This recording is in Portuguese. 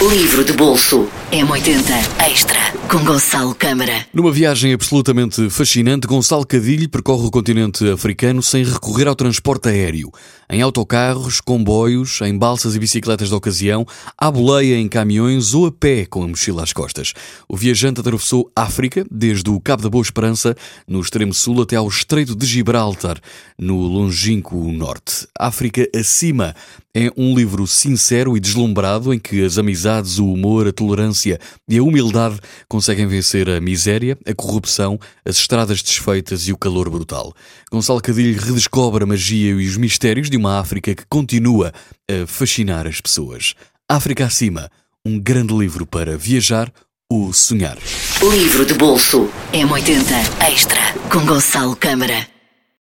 Livro de bolso M80 Extra com Gonçalo Câmara. Numa viagem absolutamente fascinante, Gonçalo Cadilho percorre o continente africano sem recorrer ao transporte aéreo. Em autocarros, comboios, em balsas e bicicletas de ocasião, à boleia em caminhões ou a pé com a mochila às costas. O viajante atravessou África, desde o Cabo da Boa Esperança, no extremo sul, até ao Estreito de Gibraltar, no longínquo norte. África acima é um livro sincero e deslumbrado em que as amizades, o humor, a tolerância e a humildade conseguem vencer a miséria, a corrupção, as estradas desfeitas e o calor brutal. Gonçalo Cadilho redescobre a magia e os mistérios de uma África que continua a fascinar as pessoas. África acima, um grande livro para viajar ou sonhar. Livro de bolso M80 Extra com Gonçalo Câmara.